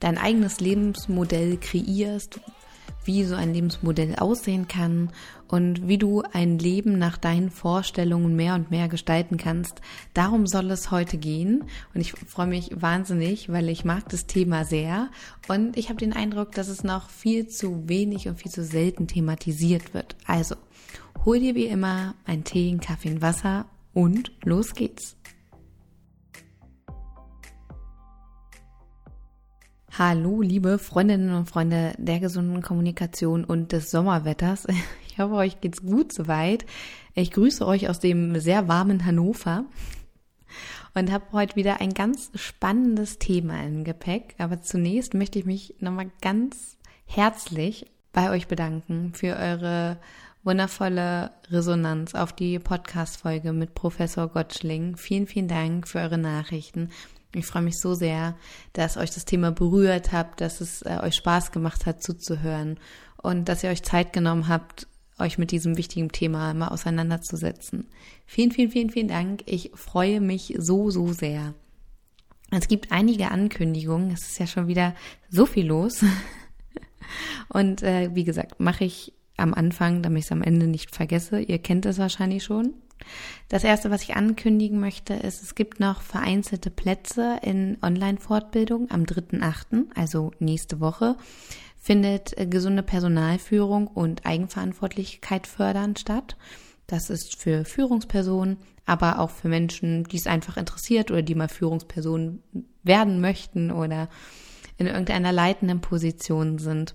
dein eigenes Lebensmodell kreierst, wie so ein Lebensmodell aussehen kann und wie du ein Leben nach deinen Vorstellungen mehr und mehr gestalten kannst. Darum soll es heute gehen und ich freue mich wahnsinnig, weil ich mag das Thema sehr und ich habe den Eindruck, dass es noch viel zu wenig und viel zu selten thematisiert wird. Also, hol dir wie immer einen Tee, einen Kaffee, ein Wasser und los geht's. Hallo, liebe Freundinnen und Freunde der gesunden Kommunikation und des Sommerwetters. Ich hoffe, euch geht's gut soweit. Ich grüße euch aus dem sehr warmen Hannover und habe heute wieder ein ganz spannendes Thema im Gepäck. Aber zunächst möchte ich mich nochmal ganz herzlich bei euch bedanken für eure wundervolle Resonanz auf die Podcast-Folge mit Professor Gottschling. Vielen, vielen Dank für eure Nachrichten. Ich freue mich so sehr, dass euch das Thema berührt habt, dass es äh, euch Spaß gemacht hat zuzuhören und dass ihr euch Zeit genommen habt, euch mit diesem wichtigen Thema mal auseinanderzusetzen. Vielen, vielen, vielen, vielen Dank. Ich freue mich so, so sehr. Es gibt einige Ankündigungen. Es ist ja schon wieder so viel los. Und äh, wie gesagt, mache ich am Anfang, damit ich es am Ende nicht vergesse. Ihr kennt es wahrscheinlich schon. Das erste, was ich ankündigen möchte, ist, es gibt noch vereinzelte Plätze in Online-Fortbildung am 3.8., also nächste Woche, findet äh, gesunde Personalführung und Eigenverantwortlichkeit fördern statt. Das ist für Führungspersonen, aber auch für Menschen, die es einfach interessiert oder die mal Führungspersonen werden möchten oder in irgendeiner leitenden Position sind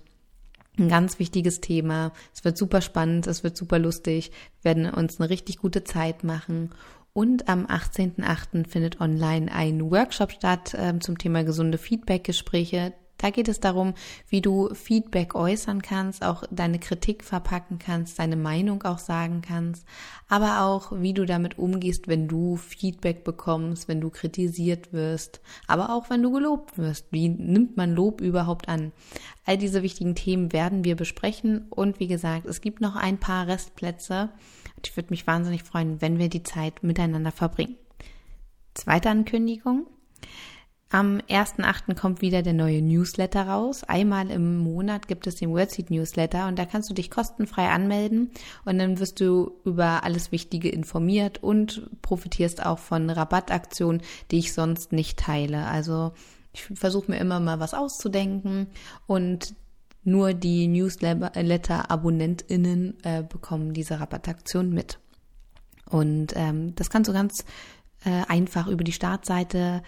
ein ganz wichtiges Thema. Es wird super spannend, es wird super lustig, wir werden uns eine richtig gute Zeit machen. Und am 18.08. findet online ein Workshop statt äh, zum Thema gesunde Feedback-Gespräche. Da geht es darum, wie du Feedback äußern kannst, auch deine Kritik verpacken kannst, deine Meinung auch sagen kannst, aber auch, wie du damit umgehst, wenn du Feedback bekommst, wenn du kritisiert wirst, aber auch wenn du gelobt wirst. Wie nimmt man Lob überhaupt an? All diese wichtigen Themen werden wir besprechen und wie gesagt, es gibt noch ein paar Restplätze. Ich würde mich wahnsinnig freuen, wenn wir die Zeit miteinander verbringen. Zweite Ankündigung. Am 1.8. kommt wieder der neue Newsletter raus. Einmal im Monat gibt es den Wordseed Newsletter und da kannst du dich kostenfrei anmelden und dann wirst du über alles Wichtige informiert und profitierst auch von Rabattaktionen, die ich sonst nicht teile. Also ich versuche mir immer mal was auszudenken und nur die Newsletter-AbonnentInnen äh, bekommen diese Rabattaktion mit. Und ähm, das kannst du ganz äh, einfach über die Startseite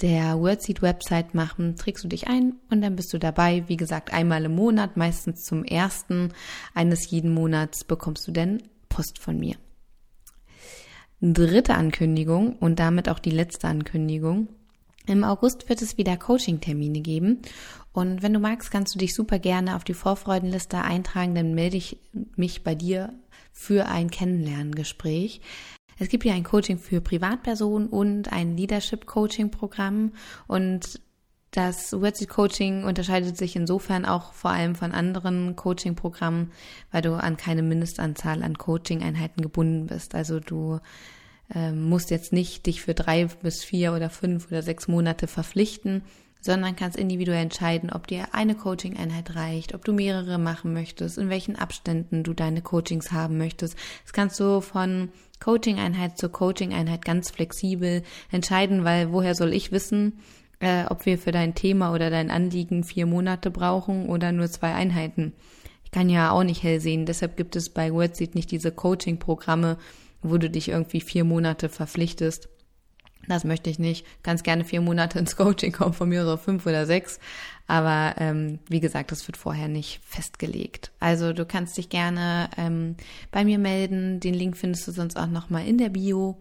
der Wordseed-Website machen, trägst du dich ein und dann bist du dabei. Wie gesagt, einmal im Monat, meistens zum ersten eines jeden Monats bekommst du denn Post von mir. Dritte Ankündigung und damit auch die letzte Ankündigung. Im August wird es wieder Coaching-Termine geben. Und wenn du magst, kannst du dich super gerne auf die Vorfreudenliste eintragen, dann melde ich mich bei dir für ein Kennenlerngespräch. Es gibt ja ein Coaching für Privatpersonen und ein Leadership Coaching Programm und das Wordseed Coaching unterscheidet sich insofern auch vor allem von anderen Coaching-Programmen, weil du an keine Mindestanzahl an Coaching-Einheiten gebunden bist. Also du äh, musst jetzt nicht dich für drei bis vier oder fünf oder sechs Monate verpflichten, sondern kannst individuell entscheiden, ob dir eine Coaching-Einheit reicht, ob du mehrere machen möchtest, in welchen Abständen du deine Coachings haben möchtest. Das kannst du von Coaching-Einheit zu Coaching-Einheit ganz flexibel entscheiden, weil woher soll ich wissen, äh, ob wir für dein Thema oder dein Anliegen vier Monate brauchen oder nur zwei Einheiten. Ich kann ja auch nicht hell sehen, deshalb gibt es bei Wordseed nicht diese Coaching-Programme, wo du dich irgendwie vier Monate verpflichtest das möchte ich nicht. Ganz gerne vier Monate ins Coaching kommen, von mir so fünf oder sechs. Aber ähm, wie gesagt, das wird vorher nicht festgelegt. Also du kannst dich gerne ähm, bei mir melden. Den Link findest du sonst auch nochmal in der Bio.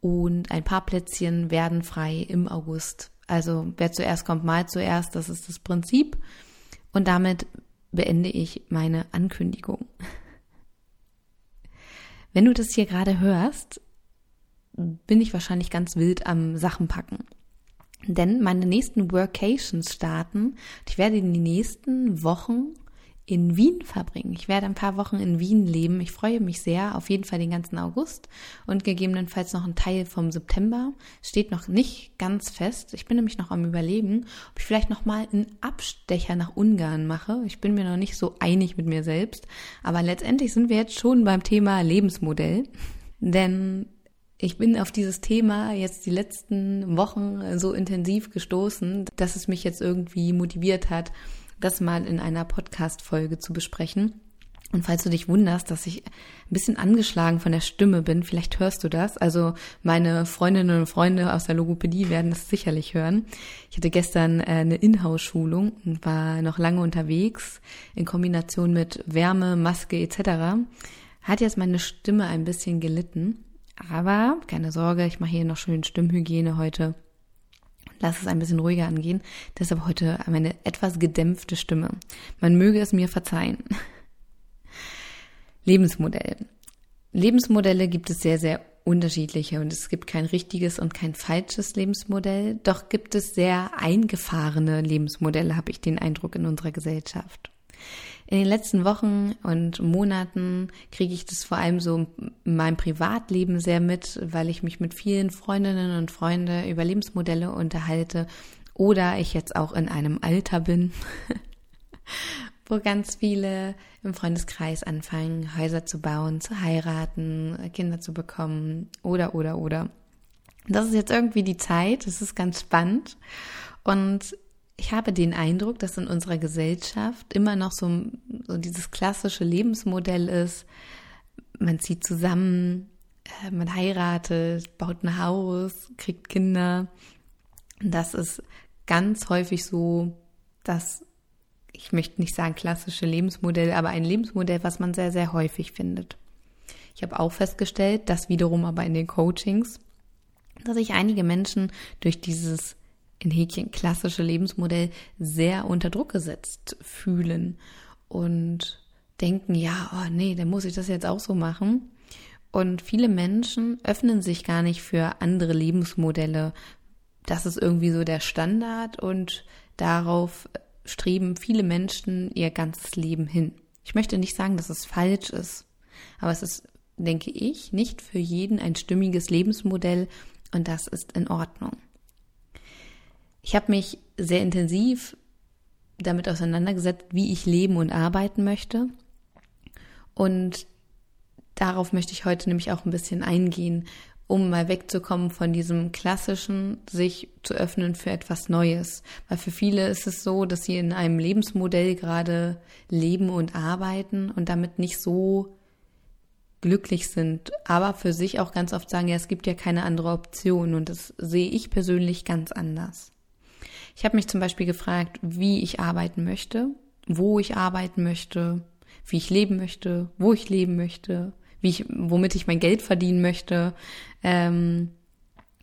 Und ein paar Plätzchen werden frei im August Also wer zuerst kommt, mal zuerst, das ist das Prinzip. Und damit beende ich meine Ankündigung. Wenn du das hier gerade hörst, bin ich wahrscheinlich ganz wild am Sachen packen. Denn meine nächsten Workations starten. Ich werde in die nächsten Wochen in Wien verbringen. Ich werde ein paar Wochen in Wien leben. Ich freue mich sehr, auf jeden Fall den ganzen August und gegebenenfalls noch ein Teil vom September. Steht noch nicht ganz fest. Ich bin nämlich noch am Überlegen, ob ich vielleicht noch mal einen Abstecher nach Ungarn mache. Ich bin mir noch nicht so einig mit mir selbst, aber letztendlich sind wir jetzt schon beim Thema Lebensmodell, denn ich bin auf dieses Thema jetzt die letzten Wochen so intensiv gestoßen, dass es mich jetzt irgendwie motiviert hat, das mal in einer Podcast-Folge zu besprechen. Und falls du dich wunderst, dass ich ein bisschen angeschlagen von der Stimme bin, vielleicht hörst du das. Also meine Freundinnen und Freunde aus der Logopädie werden das sicherlich hören. Ich hatte gestern äh, eine Inhouse-Schulung und war noch lange unterwegs in Kombination mit Wärme, Maske etc. Hat jetzt meine Stimme ein bisschen gelitten. Aber keine Sorge, ich mache hier noch schön Stimmhygiene heute lass es ein bisschen ruhiger angehen. Deshalb heute meine etwas gedämpfte Stimme. Man möge es mir verzeihen. Lebensmodell. Lebensmodelle gibt es sehr, sehr unterschiedliche und es gibt kein richtiges und kein falsches Lebensmodell. Doch gibt es sehr eingefahrene Lebensmodelle, habe ich den Eindruck in unserer Gesellschaft. In den letzten Wochen und Monaten kriege ich das vor allem so in meinem Privatleben sehr mit, weil ich mich mit vielen Freundinnen und Freunden über Lebensmodelle unterhalte oder ich jetzt auch in einem Alter bin, wo ganz viele im Freundeskreis anfangen, Häuser zu bauen, zu heiraten, Kinder zu bekommen oder, oder, oder. Das ist jetzt irgendwie die Zeit, das ist ganz spannend und ich habe den Eindruck, dass in unserer Gesellschaft immer noch so, so dieses klassische Lebensmodell ist, man zieht zusammen, äh, man heiratet, baut ein Haus, kriegt Kinder. Das ist ganz häufig so, dass ich möchte nicht sagen klassische Lebensmodell, aber ein Lebensmodell, was man sehr, sehr häufig findet. Ich habe auch festgestellt, dass wiederum aber in den Coachings, dass sich einige Menschen durch dieses in Häkchen klassische Lebensmodell sehr unter Druck gesetzt fühlen und denken, ja, oh nee, dann muss ich das jetzt auch so machen. Und viele Menschen öffnen sich gar nicht für andere Lebensmodelle. Das ist irgendwie so der Standard und darauf streben viele Menschen ihr ganzes Leben hin. Ich möchte nicht sagen, dass es falsch ist, aber es ist, denke ich, nicht für jeden ein stimmiges Lebensmodell und das ist in Ordnung. Ich habe mich sehr intensiv damit auseinandergesetzt, wie ich leben und arbeiten möchte. Und darauf möchte ich heute nämlich auch ein bisschen eingehen, um mal wegzukommen von diesem klassischen, sich zu öffnen für etwas Neues. Weil für viele ist es so, dass sie in einem Lebensmodell gerade leben und arbeiten und damit nicht so glücklich sind, aber für sich auch ganz oft sagen, ja, es gibt ja keine andere Option und das sehe ich persönlich ganz anders. Ich habe mich zum Beispiel gefragt, wie ich arbeiten möchte, wo ich arbeiten möchte, wie ich leben möchte, wo ich leben möchte, wie ich, womit ich mein Geld verdienen möchte ähm,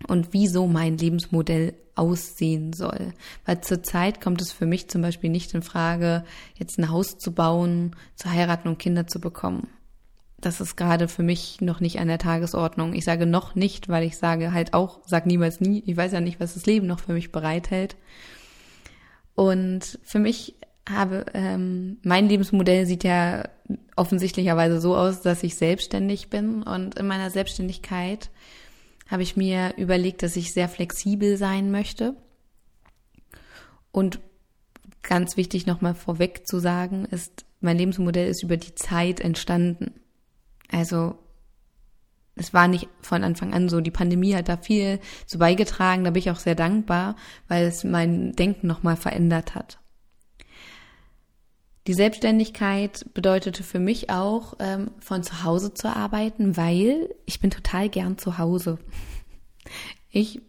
und wieso mein Lebensmodell aussehen soll. Weil zurzeit kommt es für mich zum Beispiel nicht in Frage, jetzt ein Haus zu bauen, zu heiraten und Kinder zu bekommen das ist gerade für mich noch nicht an der Tagesordnung. Ich sage noch nicht, weil ich sage halt auch, sag niemals nie. Ich weiß ja nicht, was das Leben noch für mich bereithält. Und für mich habe ähm, mein Lebensmodell sieht ja offensichtlicherweise so aus, dass ich selbstständig bin und in meiner Selbstständigkeit habe ich mir überlegt, dass ich sehr flexibel sein möchte. Und ganz wichtig nochmal vorweg zu sagen, ist, mein Lebensmodell ist über die Zeit entstanden. Also es war nicht von Anfang an so. Die Pandemie hat da viel zu beigetragen. Da bin ich auch sehr dankbar, weil es mein Denken nochmal verändert hat. Die Selbstständigkeit bedeutete für mich auch, ähm, von zu Hause zu arbeiten, weil ich bin total gern zu Hause. Ich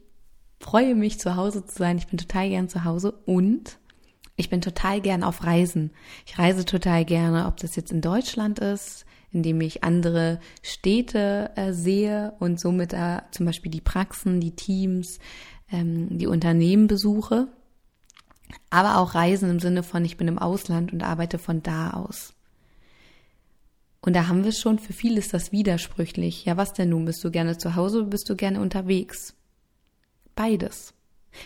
freue mich, zu Hause zu sein. Ich bin total gern zu Hause und ich bin total gern auf Reisen. Ich reise total gerne, ob das jetzt in Deutschland ist, indem ich andere Städte äh, sehe und somit äh, zum Beispiel die Praxen, die Teams, ähm, die Unternehmen besuche, aber auch Reisen im Sinne von, ich bin im Ausland und arbeite von da aus. Und da haben wir schon, für viele ist das widersprüchlich. Ja, was denn nun? Bist du gerne zu Hause oder bist du gerne unterwegs? Beides.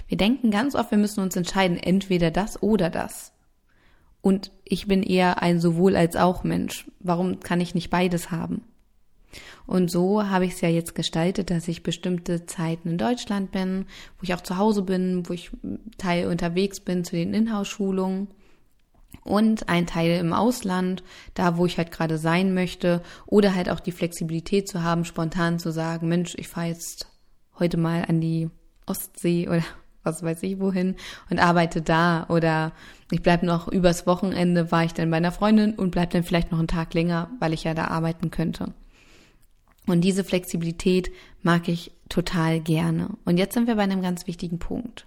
Wir denken ganz oft, wir müssen uns entscheiden, entweder das oder das. Und ich bin eher ein sowohl als auch Mensch. Warum kann ich nicht beides haben? Und so habe ich es ja jetzt gestaltet, dass ich bestimmte Zeiten in Deutschland bin, wo ich auch zu Hause bin, wo ich Teil unterwegs bin zu den Inhouse-Schulungen und ein Teil im Ausland, da wo ich halt gerade sein möchte oder halt auch die Flexibilität zu haben, spontan zu sagen, Mensch, ich fahre jetzt heute mal an die Ostsee oder was weiß ich wohin und arbeite da oder ich bleibe noch übers Wochenende, war ich dann bei einer Freundin und bleibe dann vielleicht noch einen Tag länger, weil ich ja da arbeiten könnte. Und diese Flexibilität mag ich total gerne. Und jetzt sind wir bei einem ganz wichtigen Punkt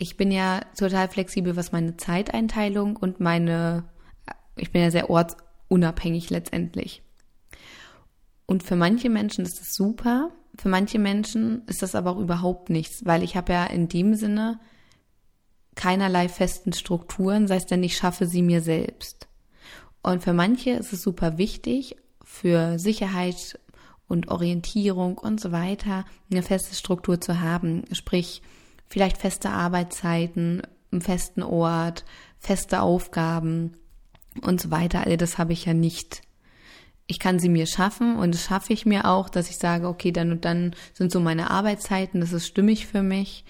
ich bin ja total flexibel, was meine Zeiteinteilung und meine, ich bin ja sehr ortsunabhängig letztendlich. Und für manche Menschen ist das super, für manche Menschen ist das aber auch überhaupt nichts, weil ich habe ja in dem Sinne keinerlei festen Strukturen, sei es denn, ich schaffe sie mir selbst. Und für manche ist es super wichtig, für Sicherheit und Orientierung und so weiter eine feste Struktur zu haben. Sprich, vielleicht feste Arbeitszeiten, einen festen Ort, feste Aufgaben und so weiter. All das habe ich ja nicht. Ich kann sie mir schaffen und das schaffe ich mir auch, dass ich sage, okay, dann und dann sind so meine Arbeitszeiten, das ist stimmig für mich.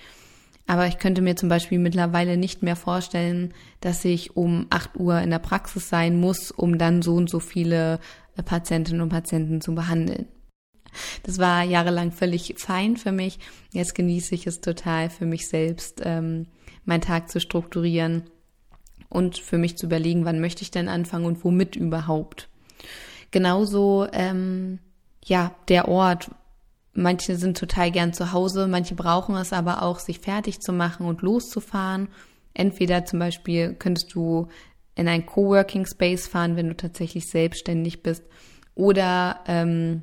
Aber ich könnte mir zum Beispiel mittlerweile nicht mehr vorstellen, dass ich um 8 Uhr in der Praxis sein muss, um dann so und so viele Patientinnen und Patienten zu behandeln. Das war jahrelang völlig fein für mich. Jetzt genieße ich es total für mich selbst, ähm, meinen Tag zu strukturieren und für mich zu überlegen, wann möchte ich denn anfangen und womit überhaupt. Genauso, ähm, ja, der Ort. Manche sind total gern zu Hause, manche brauchen es aber auch, sich fertig zu machen und loszufahren. Entweder zum Beispiel könntest du in ein Coworking Space fahren, wenn du tatsächlich selbstständig bist, oder ähm,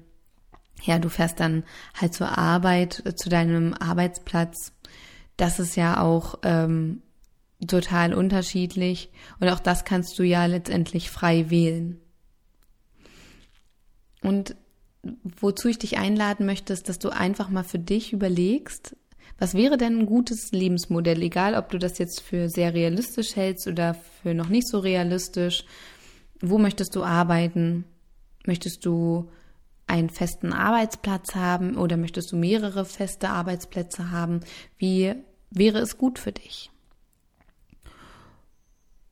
ja, du fährst dann halt zur Arbeit, äh, zu deinem Arbeitsplatz. Das ist ja auch ähm, total unterschiedlich und auch das kannst du ja letztendlich frei wählen. Und wozu ich dich einladen möchte, ist, dass du einfach mal für dich überlegst, was wäre denn ein gutes Lebensmodell, egal ob du das jetzt für sehr realistisch hältst oder für noch nicht so realistisch. Wo möchtest du arbeiten? Möchtest du einen festen Arbeitsplatz haben oder möchtest du mehrere feste Arbeitsplätze haben? Wie wäre es gut für dich?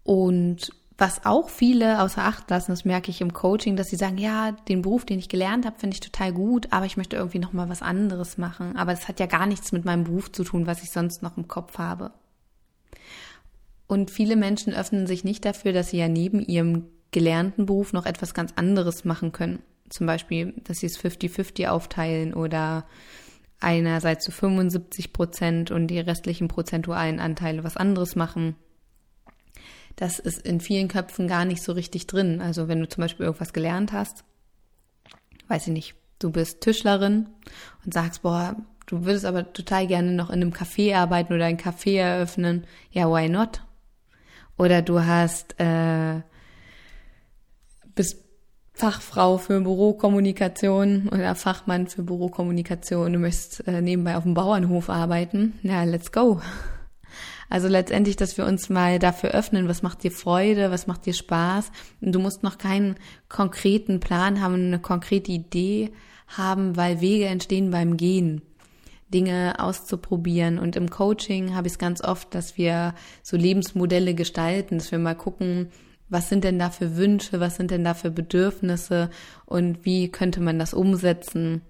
Und was auch viele außer Acht lassen, das merke ich im Coaching, dass sie sagen, ja, den Beruf, den ich gelernt habe, finde ich total gut, aber ich möchte irgendwie noch mal was anderes machen. Aber es hat ja gar nichts mit meinem Beruf zu tun, was ich sonst noch im Kopf habe. Und viele Menschen öffnen sich nicht dafür, dass sie ja neben ihrem gelernten Beruf noch etwas ganz anderes machen können zum Beispiel, dass sie es 50-50 aufteilen oder einerseits zu 75 Prozent und die restlichen prozentualen Anteile was anderes machen. Das ist in vielen Köpfen gar nicht so richtig drin. Also wenn du zum Beispiel irgendwas gelernt hast, weiß ich nicht, du bist Tischlerin und sagst, boah, du würdest aber total gerne noch in einem Café arbeiten oder ein Café eröffnen. Ja, why not? Oder du hast, äh, bist Fachfrau für Bürokommunikation oder Fachmann für Bürokommunikation, du möchtest äh, nebenbei auf dem Bauernhof arbeiten, ja, let's go. Also letztendlich, dass wir uns mal dafür öffnen, was macht dir Freude, was macht dir Spaß. Du musst noch keinen konkreten Plan haben, eine konkrete Idee haben, weil Wege entstehen beim Gehen. Dinge auszuprobieren. Und im Coaching habe ich es ganz oft, dass wir so Lebensmodelle gestalten, dass wir mal gucken, was sind denn da für Wünsche, was sind denn da für Bedürfnisse und wie könnte man das umsetzen,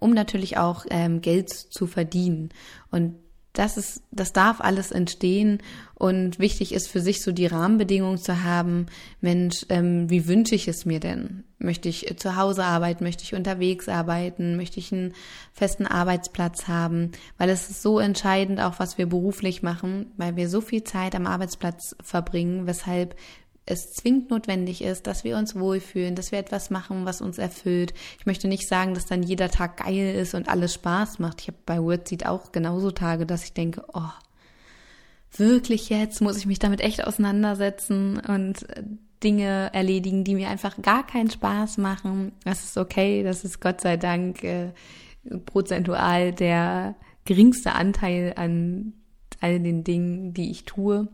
um natürlich auch ähm, Geld zu verdienen. Und das ist, das darf alles entstehen und wichtig ist für sich so die Rahmenbedingungen zu haben. Mensch, ähm, wie wünsche ich es mir denn? Möchte ich zu Hause arbeiten? Möchte ich unterwegs arbeiten? Möchte ich einen festen Arbeitsplatz haben? Weil es ist so entscheidend auch, was wir beruflich machen, weil wir so viel Zeit am Arbeitsplatz verbringen, weshalb es zwingend notwendig ist, dass wir uns wohlfühlen, dass wir etwas machen, was uns erfüllt. Ich möchte nicht sagen, dass dann jeder Tag geil ist und alles Spaß macht. Ich habe bei Wordseed auch genauso Tage, dass ich denke, oh, wirklich jetzt muss ich mich damit echt auseinandersetzen und Dinge erledigen, die mir einfach gar keinen Spaß machen. Das ist okay, das ist Gott sei Dank äh, prozentual der geringste Anteil an all den Dingen, die ich tue.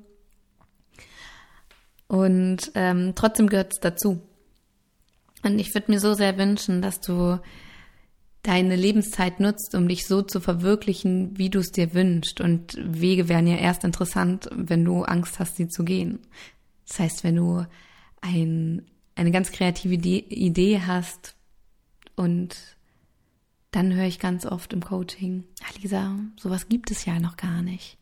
Und ähm, trotzdem gehört es dazu. Und ich würde mir so sehr wünschen, dass du deine Lebenszeit nutzt, um dich so zu verwirklichen, wie du es dir wünschst. Und Wege wären ja erst interessant, wenn du Angst hast, sie zu gehen. Das heißt, wenn du ein, eine ganz kreative Idee hast und dann höre ich ganz oft im Coaching, ah, Lisa, sowas gibt es ja noch gar nicht.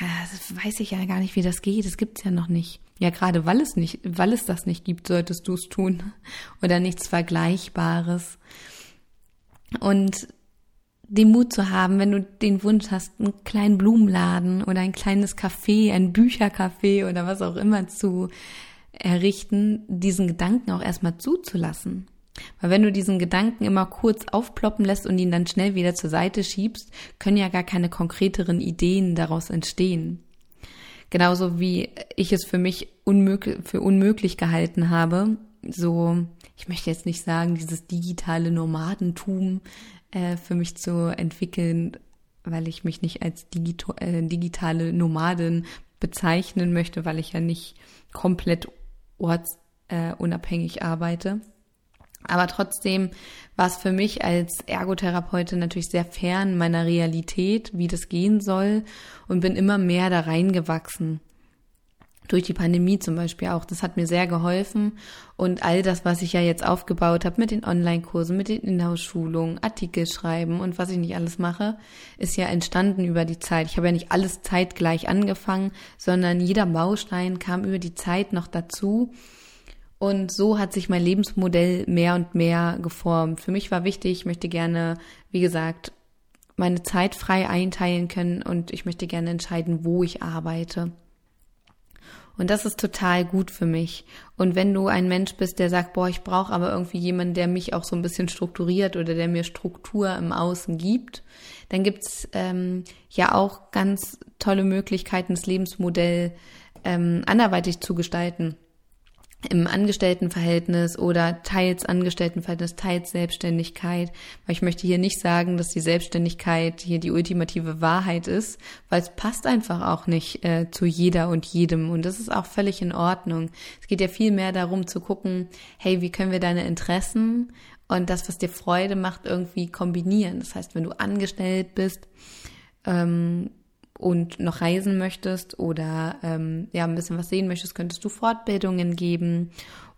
Das, weiß ich ja gar nicht, wie das geht. Das gibt's ja noch nicht. Ja, gerade weil es nicht, weil es das nicht gibt, solltest du es tun. Oder nichts Vergleichbares. Und den Mut zu haben, wenn du den Wunsch hast, einen kleinen Blumenladen oder ein kleines Café, ein Büchercafé oder was auch immer zu errichten, diesen Gedanken auch erstmal zuzulassen. Weil wenn du diesen Gedanken immer kurz aufploppen lässt und ihn dann schnell wieder zur Seite schiebst, können ja gar keine konkreteren Ideen daraus entstehen. Genauso wie ich es für mich unmöglich, für unmöglich gehalten habe, so, ich möchte jetzt nicht sagen, dieses digitale Nomadentum äh, für mich zu entwickeln, weil ich mich nicht als digito, äh, digitale Nomadin bezeichnen möchte, weil ich ja nicht komplett ortsunabhängig äh, arbeite. Aber trotzdem war es für mich als Ergotherapeutin natürlich sehr fern meiner Realität, wie das gehen soll und bin immer mehr da reingewachsen. Durch die Pandemie zum Beispiel auch. Das hat mir sehr geholfen. Und all das, was ich ja jetzt aufgebaut habe mit den Online-Kursen, mit den Inhouse-Schulungen, Artikel schreiben und was ich nicht alles mache, ist ja entstanden über die Zeit. Ich habe ja nicht alles zeitgleich angefangen, sondern jeder Baustein kam über die Zeit noch dazu. Und so hat sich mein Lebensmodell mehr und mehr geformt. Für mich war wichtig, ich möchte gerne, wie gesagt, meine Zeit frei einteilen können und ich möchte gerne entscheiden, wo ich arbeite. Und das ist total gut für mich. Und wenn du ein Mensch bist, der sagt, boah, ich brauche aber irgendwie jemanden, der mich auch so ein bisschen strukturiert oder der mir Struktur im Außen gibt, dann gibt's ähm, ja auch ganz tolle Möglichkeiten, das Lebensmodell ähm, anderweitig zu gestalten im Angestelltenverhältnis oder teils Angestelltenverhältnis, teils Selbstständigkeit. Weil ich möchte hier nicht sagen, dass die Selbstständigkeit hier die ultimative Wahrheit ist, weil es passt einfach auch nicht äh, zu jeder und jedem. Und das ist auch völlig in Ordnung. Es geht ja viel mehr darum zu gucken, hey, wie können wir deine Interessen und das, was dir Freude macht, irgendwie kombinieren. Das heißt, wenn du angestellt bist, ähm, und noch reisen möchtest oder ähm, ja ein bisschen was sehen möchtest, könntest du Fortbildungen geben.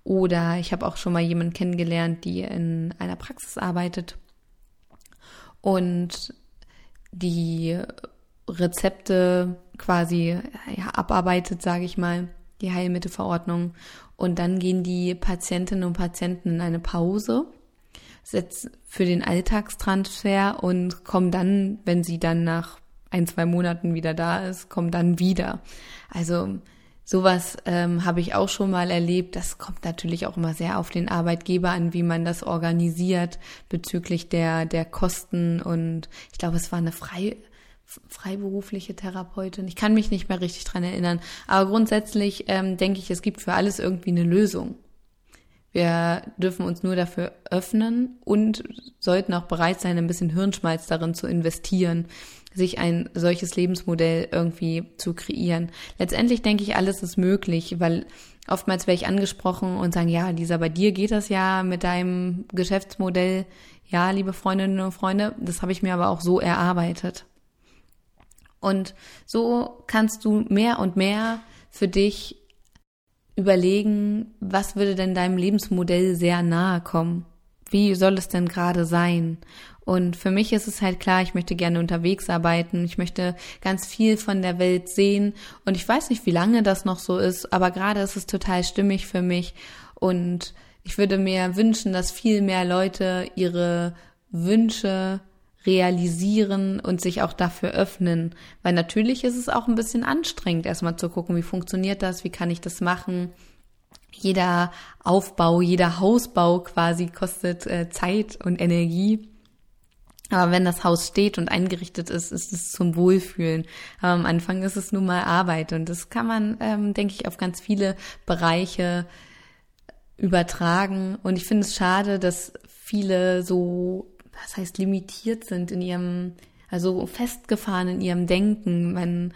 Oder ich habe auch schon mal jemanden kennengelernt, die in einer Praxis arbeitet und die Rezepte quasi ja, abarbeitet, sage ich mal, die Heilmittelverordnung. Und dann gehen die Patientinnen und Patienten in eine Pause für den Alltagstransfer und kommen dann, wenn sie dann nach ein, zwei Monaten wieder da ist, kommt dann wieder. Also sowas ähm, habe ich auch schon mal erlebt. Das kommt natürlich auch immer sehr auf den Arbeitgeber an, wie man das organisiert bezüglich der, der Kosten. Und ich glaube, es war eine frei, freiberufliche Therapeutin. Ich kann mich nicht mehr richtig dran erinnern. Aber grundsätzlich ähm, denke ich, es gibt für alles irgendwie eine Lösung. Wir dürfen uns nur dafür öffnen und sollten auch bereit sein, ein bisschen Hirnschmalz darin zu investieren, sich ein solches Lebensmodell irgendwie zu kreieren. Letztendlich denke ich, alles ist möglich, weil oftmals werde ich angesprochen und sagen, ja, Lisa, bei dir geht das ja mit deinem Geschäftsmodell. Ja, liebe Freundinnen und Freunde, das habe ich mir aber auch so erarbeitet. Und so kannst du mehr und mehr für dich überlegen, was würde denn deinem Lebensmodell sehr nahe kommen? Wie soll es denn gerade sein? Und für mich ist es halt klar, ich möchte gerne unterwegs arbeiten, ich möchte ganz viel von der Welt sehen und ich weiß nicht, wie lange das noch so ist, aber gerade ist es total stimmig für mich und ich würde mir wünschen, dass viel mehr Leute ihre Wünsche realisieren und sich auch dafür öffnen. Weil natürlich ist es auch ein bisschen anstrengend, erstmal zu gucken, wie funktioniert das, wie kann ich das machen. Jeder Aufbau, jeder Hausbau quasi kostet äh, Zeit und Energie. Aber wenn das Haus steht und eingerichtet ist, ist es zum Wohlfühlen. Aber am Anfang ist es nun mal Arbeit und das kann man, ähm, denke ich, auf ganz viele Bereiche übertragen. Und ich finde es schade, dass viele so, was heißt, limitiert sind in ihrem, also festgefahren in ihrem Denken. Man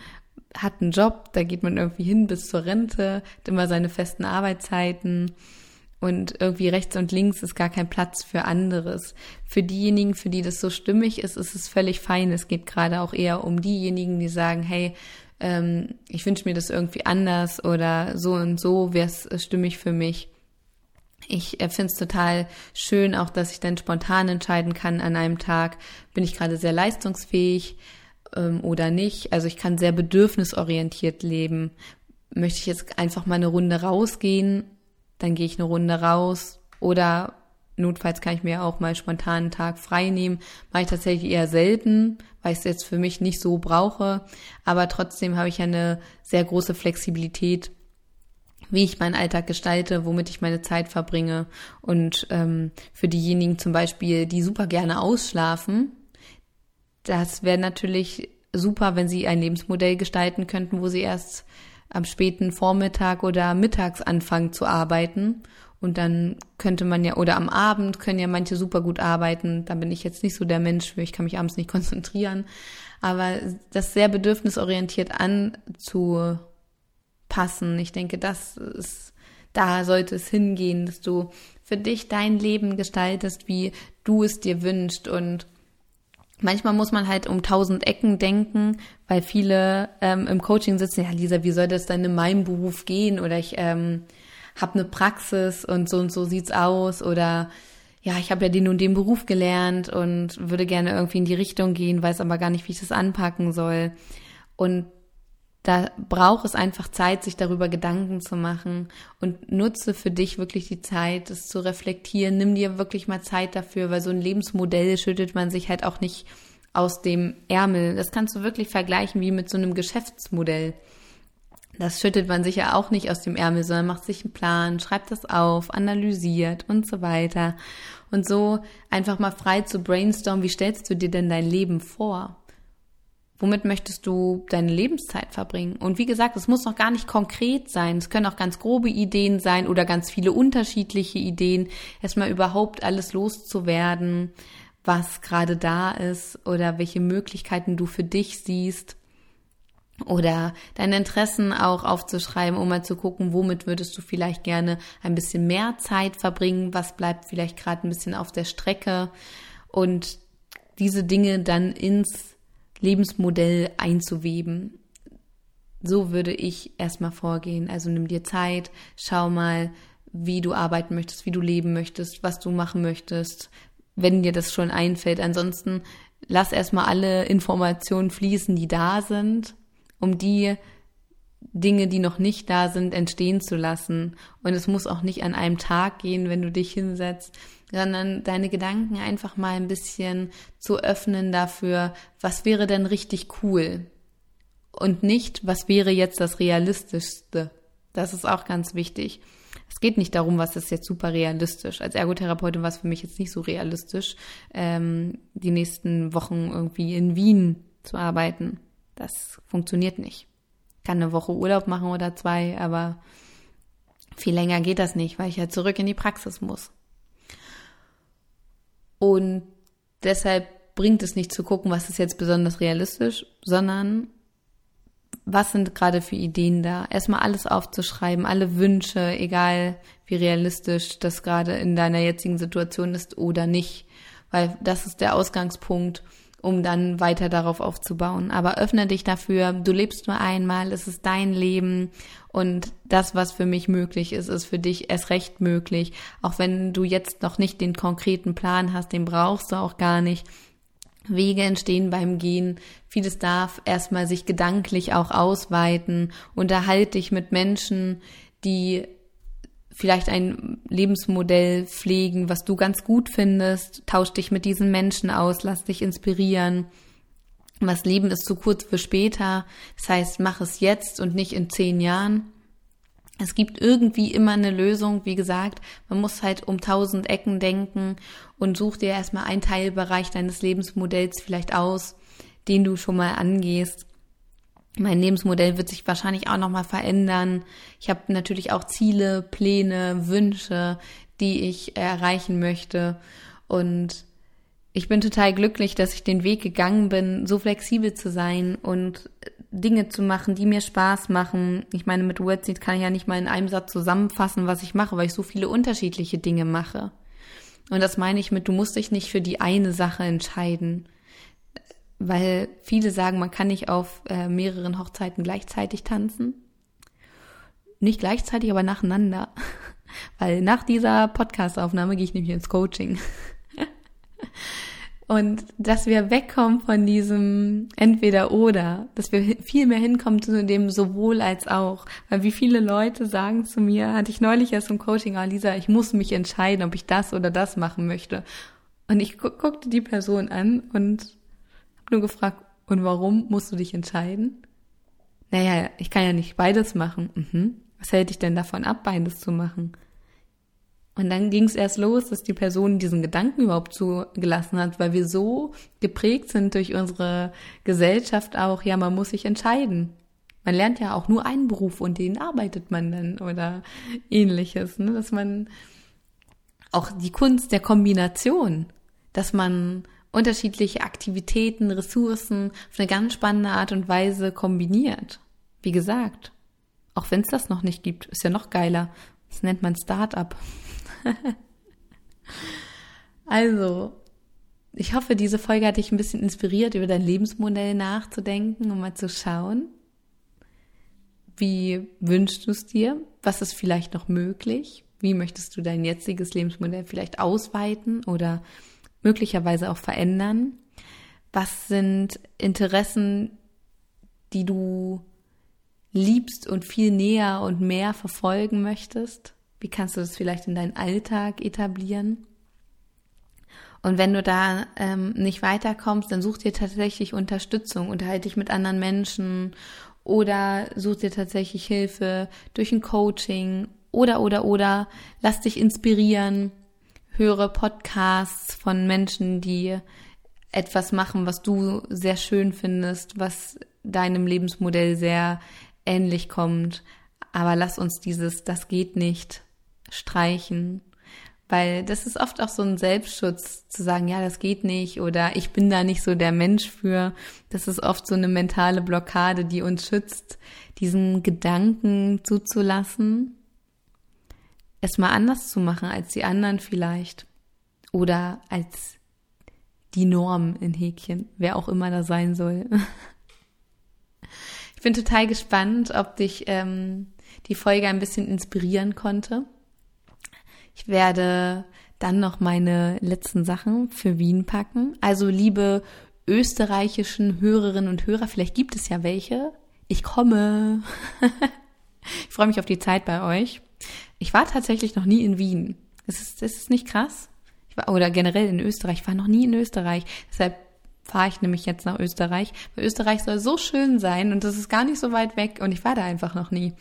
hat einen Job, da geht man irgendwie hin bis zur Rente, hat immer seine festen Arbeitszeiten und irgendwie rechts und links ist gar kein Platz für anderes. Für diejenigen, für die das so stimmig ist, ist es völlig fein. Es geht gerade auch eher um diejenigen, die sagen, hey, ähm, ich wünsche mir das irgendwie anders oder so und so wäre es stimmig für mich. Ich äh, finde es total schön, auch dass ich dann spontan entscheiden kann an einem Tag, bin ich gerade sehr leistungsfähig ähm, oder nicht. Also ich kann sehr bedürfnisorientiert leben. Möchte ich jetzt einfach mal eine Runde rausgehen, dann gehe ich eine Runde raus oder notfalls kann ich mir auch mal spontan einen Tag frei nehmen. Mache ich tatsächlich eher selten, weil ich es jetzt für mich nicht so brauche. Aber trotzdem habe ich eine sehr große Flexibilität wie ich meinen Alltag gestalte, womit ich meine Zeit verbringe. Und ähm, für diejenigen zum Beispiel, die super gerne ausschlafen, das wäre natürlich super, wenn sie ein Lebensmodell gestalten könnten, wo sie erst am späten Vormittag oder mittags anfangen zu arbeiten. Und dann könnte man ja, oder am Abend können ja manche super gut arbeiten. Da bin ich jetzt nicht so der Mensch ich kann mich abends nicht konzentrieren. Aber das sehr bedürfnisorientiert anzu passen. Ich denke, das ist, da sollte es hingehen, dass du für dich dein Leben gestaltest, wie du es dir wünschst und Manchmal muss man halt um tausend Ecken denken, weil viele ähm, im Coaching sitzen, ja Lisa, wie soll das denn in meinem Beruf gehen? Oder ich ähm, habe eine Praxis und so und so sieht's aus. Oder ja, ich habe ja den und den Beruf gelernt und würde gerne irgendwie in die Richtung gehen, weiß aber gar nicht, wie ich das anpacken soll. Und da braucht es einfach Zeit, sich darüber Gedanken zu machen und nutze für dich wirklich die Zeit, es zu reflektieren. Nimm dir wirklich mal Zeit dafür, weil so ein Lebensmodell schüttet man sich halt auch nicht aus dem Ärmel. Das kannst du wirklich vergleichen wie mit so einem Geschäftsmodell. Das schüttet man sich ja auch nicht aus dem Ärmel, sondern macht sich einen Plan, schreibt das auf, analysiert und so weiter. Und so einfach mal frei zu brainstormen, wie stellst du dir denn dein Leben vor? Womit möchtest du deine Lebenszeit verbringen? Und wie gesagt, es muss noch gar nicht konkret sein. Es können auch ganz grobe Ideen sein oder ganz viele unterschiedliche Ideen. Erstmal überhaupt alles loszuwerden, was gerade da ist oder welche Möglichkeiten du für dich siehst. Oder deine Interessen auch aufzuschreiben, um mal zu gucken, womit würdest du vielleicht gerne ein bisschen mehr Zeit verbringen, was bleibt vielleicht gerade ein bisschen auf der Strecke und diese Dinge dann ins Lebensmodell einzuweben. So würde ich erstmal vorgehen. Also nimm dir Zeit, schau mal, wie du arbeiten möchtest, wie du leben möchtest, was du machen möchtest, wenn dir das schon einfällt. Ansonsten lass erstmal alle Informationen fließen, die da sind, um die Dinge, die noch nicht da sind, entstehen zu lassen. Und es muss auch nicht an einem Tag gehen, wenn du dich hinsetzt, sondern deine Gedanken einfach mal ein bisschen zu öffnen dafür, was wäre denn richtig cool und nicht, was wäre jetzt das Realistischste. Das ist auch ganz wichtig. Es geht nicht darum, was ist jetzt super realistisch. Als Ergotherapeutin war es für mich jetzt nicht so realistisch, ähm, die nächsten Wochen irgendwie in Wien zu arbeiten. Das funktioniert nicht. Kann eine Woche Urlaub machen oder zwei, aber viel länger geht das nicht, weil ich ja zurück in die Praxis muss. Und deshalb bringt es nicht zu gucken, was ist jetzt besonders realistisch, sondern was sind gerade für Ideen da? Erstmal alles aufzuschreiben, alle Wünsche, egal wie realistisch das gerade in deiner jetzigen Situation ist oder nicht, weil das ist der Ausgangspunkt, um dann weiter darauf aufzubauen. Aber öffne dich dafür, du lebst nur einmal, es ist dein Leben und das, was für mich möglich ist, ist für dich erst recht möglich. Auch wenn du jetzt noch nicht den konkreten Plan hast, den brauchst du auch gar nicht. Wege entstehen beim Gehen. Vieles darf erstmal sich gedanklich auch ausweiten. Unterhalte dich mit Menschen, die vielleicht ein Lebensmodell pflegen, was du ganz gut findest, tausch dich mit diesen Menschen aus, lass dich inspirieren. Was Leben ist zu kurz für später. Das heißt, mach es jetzt und nicht in zehn Jahren. Es gibt irgendwie immer eine Lösung. Wie gesagt, man muss halt um tausend Ecken denken und such dir erstmal einen Teilbereich deines Lebensmodells vielleicht aus, den du schon mal angehst. Mein Lebensmodell wird sich wahrscheinlich auch nochmal verändern. Ich habe natürlich auch Ziele, Pläne, Wünsche, die ich erreichen möchte. Und ich bin total glücklich, dass ich den Weg gegangen bin, so flexibel zu sein und Dinge zu machen, die mir Spaß machen. Ich meine, mit Wordseed kann ich ja nicht mal in einem Satz zusammenfassen, was ich mache, weil ich so viele unterschiedliche Dinge mache. Und das meine ich mit, du musst dich nicht für die eine Sache entscheiden. Weil viele sagen, man kann nicht auf äh, mehreren Hochzeiten gleichzeitig tanzen. Nicht gleichzeitig, aber nacheinander. Weil nach dieser Podcastaufnahme gehe ich nämlich ins Coaching. Und dass wir wegkommen von diesem entweder oder, dass wir viel mehr hinkommen zu dem sowohl als auch. Weil wie viele Leute sagen zu mir, hatte ich neulich erst im Coaching, ah, Lisa, ich muss mich entscheiden, ob ich das oder das machen möchte. Und ich gu guckte die Person an und nur gefragt, und warum musst du dich entscheiden? Naja, ich kann ja nicht beides machen. Mhm. Was hält dich denn davon ab, beides zu machen? Und dann ging es erst los, dass die Person diesen Gedanken überhaupt zugelassen hat, weil wir so geprägt sind durch unsere Gesellschaft auch, ja, man muss sich entscheiden. Man lernt ja auch nur einen Beruf und den arbeitet man dann oder ähnliches, ne? dass man auch die Kunst der Kombination, dass man unterschiedliche Aktivitäten, Ressourcen auf eine ganz spannende Art und Weise kombiniert. Wie gesagt, auch wenn es das noch nicht gibt, ist ja noch geiler. Das nennt man Start-up. also, ich hoffe, diese Folge hat dich ein bisschen inspiriert, über dein Lebensmodell nachzudenken und mal zu schauen, wie wünschst du es dir? Was ist vielleicht noch möglich? Wie möchtest du dein jetziges Lebensmodell vielleicht ausweiten oder möglicherweise auch verändern? Was sind Interessen, die du liebst und viel näher und mehr verfolgen möchtest? Wie kannst du das vielleicht in deinen Alltag etablieren? Und wenn du da ähm, nicht weiterkommst, dann such dir tatsächlich Unterstützung, unterhalte dich mit anderen Menschen oder such dir tatsächlich Hilfe durch ein Coaching oder oder oder lass dich inspirieren, höre Podcasts von Menschen, die etwas machen, was du sehr schön findest, was deinem Lebensmodell sehr ähnlich kommt. Aber lass uns dieses, das geht nicht, streichen. Weil das ist oft auch so ein Selbstschutz, zu sagen, ja, das geht nicht oder ich bin da nicht so der Mensch für. Das ist oft so eine mentale Blockade, die uns schützt, diesen Gedanken zuzulassen, es mal anders zu machen als die anderen vielleicht. Oder als die Norm in Häkchen, wer auch immer da sein soll. Ich bin total gespannt, ob dich ähm, die Folge ein bisschen inspirieren konnte. Ich werde dann noch meine letzten Sachen für Wien packen. Also liebe österreichischen Hörerinnen und Hörer, vielleicht gibt es ja welche. Ich komme. ich freue mich auf die Zeit bei euch. Ich war tatsächlich noch nie in Wien. Das ist, das ist nicht krass. Ich war, oder generell in Österreich. Ich war noch nie in Österreich. Deshalb fahre ich nämlich jetzt nach Österreich. Weil Österreich soll so schön sein und das ist gar nicht so weit weg und ich war da einfach noch nie.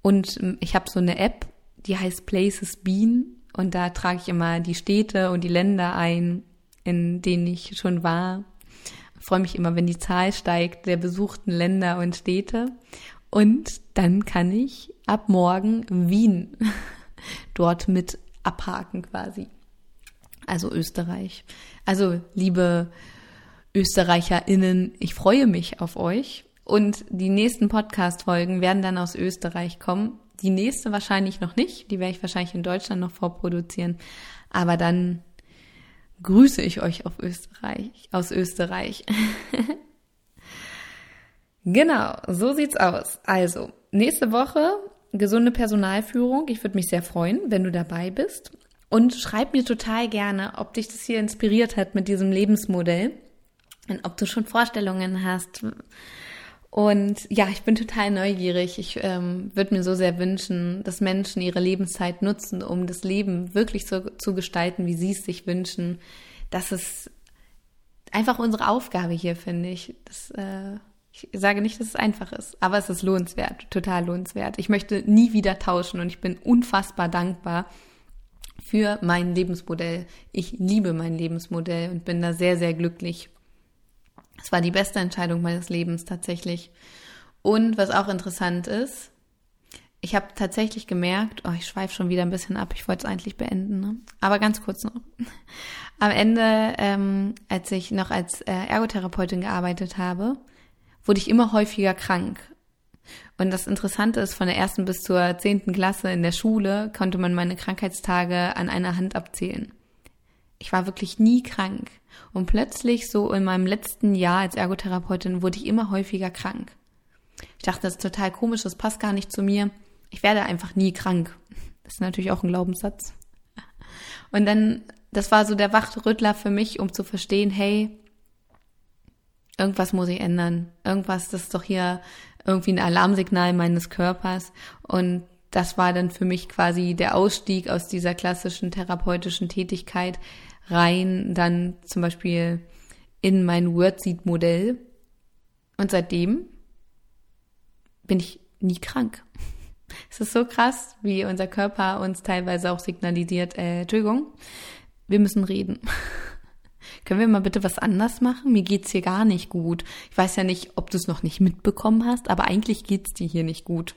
Und ähm, ich habe so eine App, die heißt Places Bean und da trage ich immer die Städte und die Länder ein, in denen ich schon war. Ich freue mich immer, wenn die Zahl steigt der besuchten Länder und Städte. Und dann kann ich ab morgen Wien dort mit abhaken quasi. Also Österreich. Also liebe ÖsterreicherInnen, ich freue mich auf euch. Und die nächsten Podcast-Folgen werden dann aus Österreich kommen. Die nächste wahrscheinlich noch nicht. Die werde ich wahrscheinlich in Deutschland noch vorproduzieren. Aber dann grüße ich euch auf Österreich, aus Österreich. genau, so sieht's aus. Also, nächste Woche gesunde Personalführung. Ich würde mich sehr freuen, wenn du dabei bist. Und schreib mir total gerne, ob dich das hier inspiriert hat mit diesem Lebensmodell und ob du schon Vorstellungen hast Und ja, ich bin total neugierig. Ich ähm, würde mir so sehr wünschen, dass Menschen ihre Lebenszeit nutzen, um das Leben wirklich so zu gestalten, wie sie es sich wünschen. Das ist einfach unsere Aufgabe hier, finde ich. Das, äh, ich sage nicht, dass es einfach ist, aber es ist lohnenswert, total lohnenswert. Ich möchte nie wieder tauschen und ich bin unfassbar dankbar für mein Lebensmodell. Ich liebe mein Lebensmodell und bin da sehr, sehr glücklich es war die beste Entscheidung meines Lebens tatsächlich. Und was auch interessant ist, ich habe tatsächlich gemerkt, oh, ich schweife schon wieder ein bisschen ab, ich wollte es eigentlich beenden, ne? aber ganz kurz noch. Am Ende, ähm, als ich noch als äh, Ergotherapeutin gearbeitet habe, wurde ich immer häufiger krank. Und das Interessante ist, von der ersten bis zur zehnten Klasse in der Schule konnte man meine Krankheitstage an einer Hand abzählen. Ich war wirklich nie krank. Und plötzlich, so in meinem letzten Jahr als Ergotherapeutin, wurde ich immer häufiger krank. Ich dachte, das ist total komisch, das passt gar nicht zu mir. Ich werde einfach nie krank. Das ist natürlich auch ein Glaubenssatz. Und dann, das war so der Wachrüttler für mich, um zu verstehen, hey, irgendwas muss ich ändern. Irgendwas, das ist doch hier irgendwie ein Alarmsignal meines Körpers. Und das war dann für mich quasi der Ausstieg aus dieser klassischen therapeutischen Tätigkeit, rein dann zum Beispiel in mein Wordseed-Modell. Und seitdem bin ich nie krank. Es ist so krass, wie unser Körper uns teilweise auch signalisiert, äh, Entschuldigung, wir müssen reden. Können wir mal bitte was anders machen? Mir geht's hier gar nicht gut. Ich weiß ja nicht, ob du es noch nicht mitbekommen hast, aber eigentlich geht's dir hier nicht gut.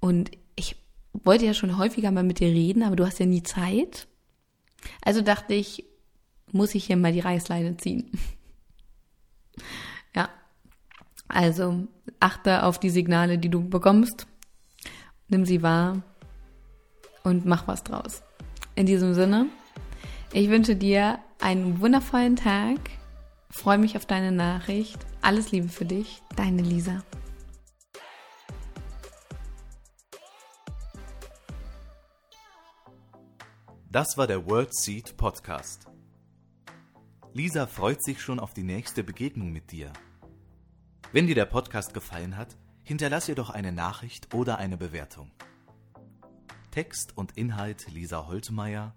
Und ich wollte ja schon häufiger mal mit dir reden, aber du hast ja nie Zeit. Also dachte ich, muss ich hier mal die Reißleine ziehen. ja. Also achte auf die Signale, die du bekommst. Nimm sie wahr und mach was draus. In diesem Sinne, ich wünsche dir einen wundervollen Tag. Freue mich auf deine Nachricht. Alles Liebe für dich, deine Lisa. Das war der World Seed Podcast. Lisa freut sich schon auf die nächste Begegnung mit dir. Wenn dir der Podcast gefallen hat, hinterlass ihr doch eine Nachricht oder eine Bewertung. Text und Inhalt Lisa Holtmeier,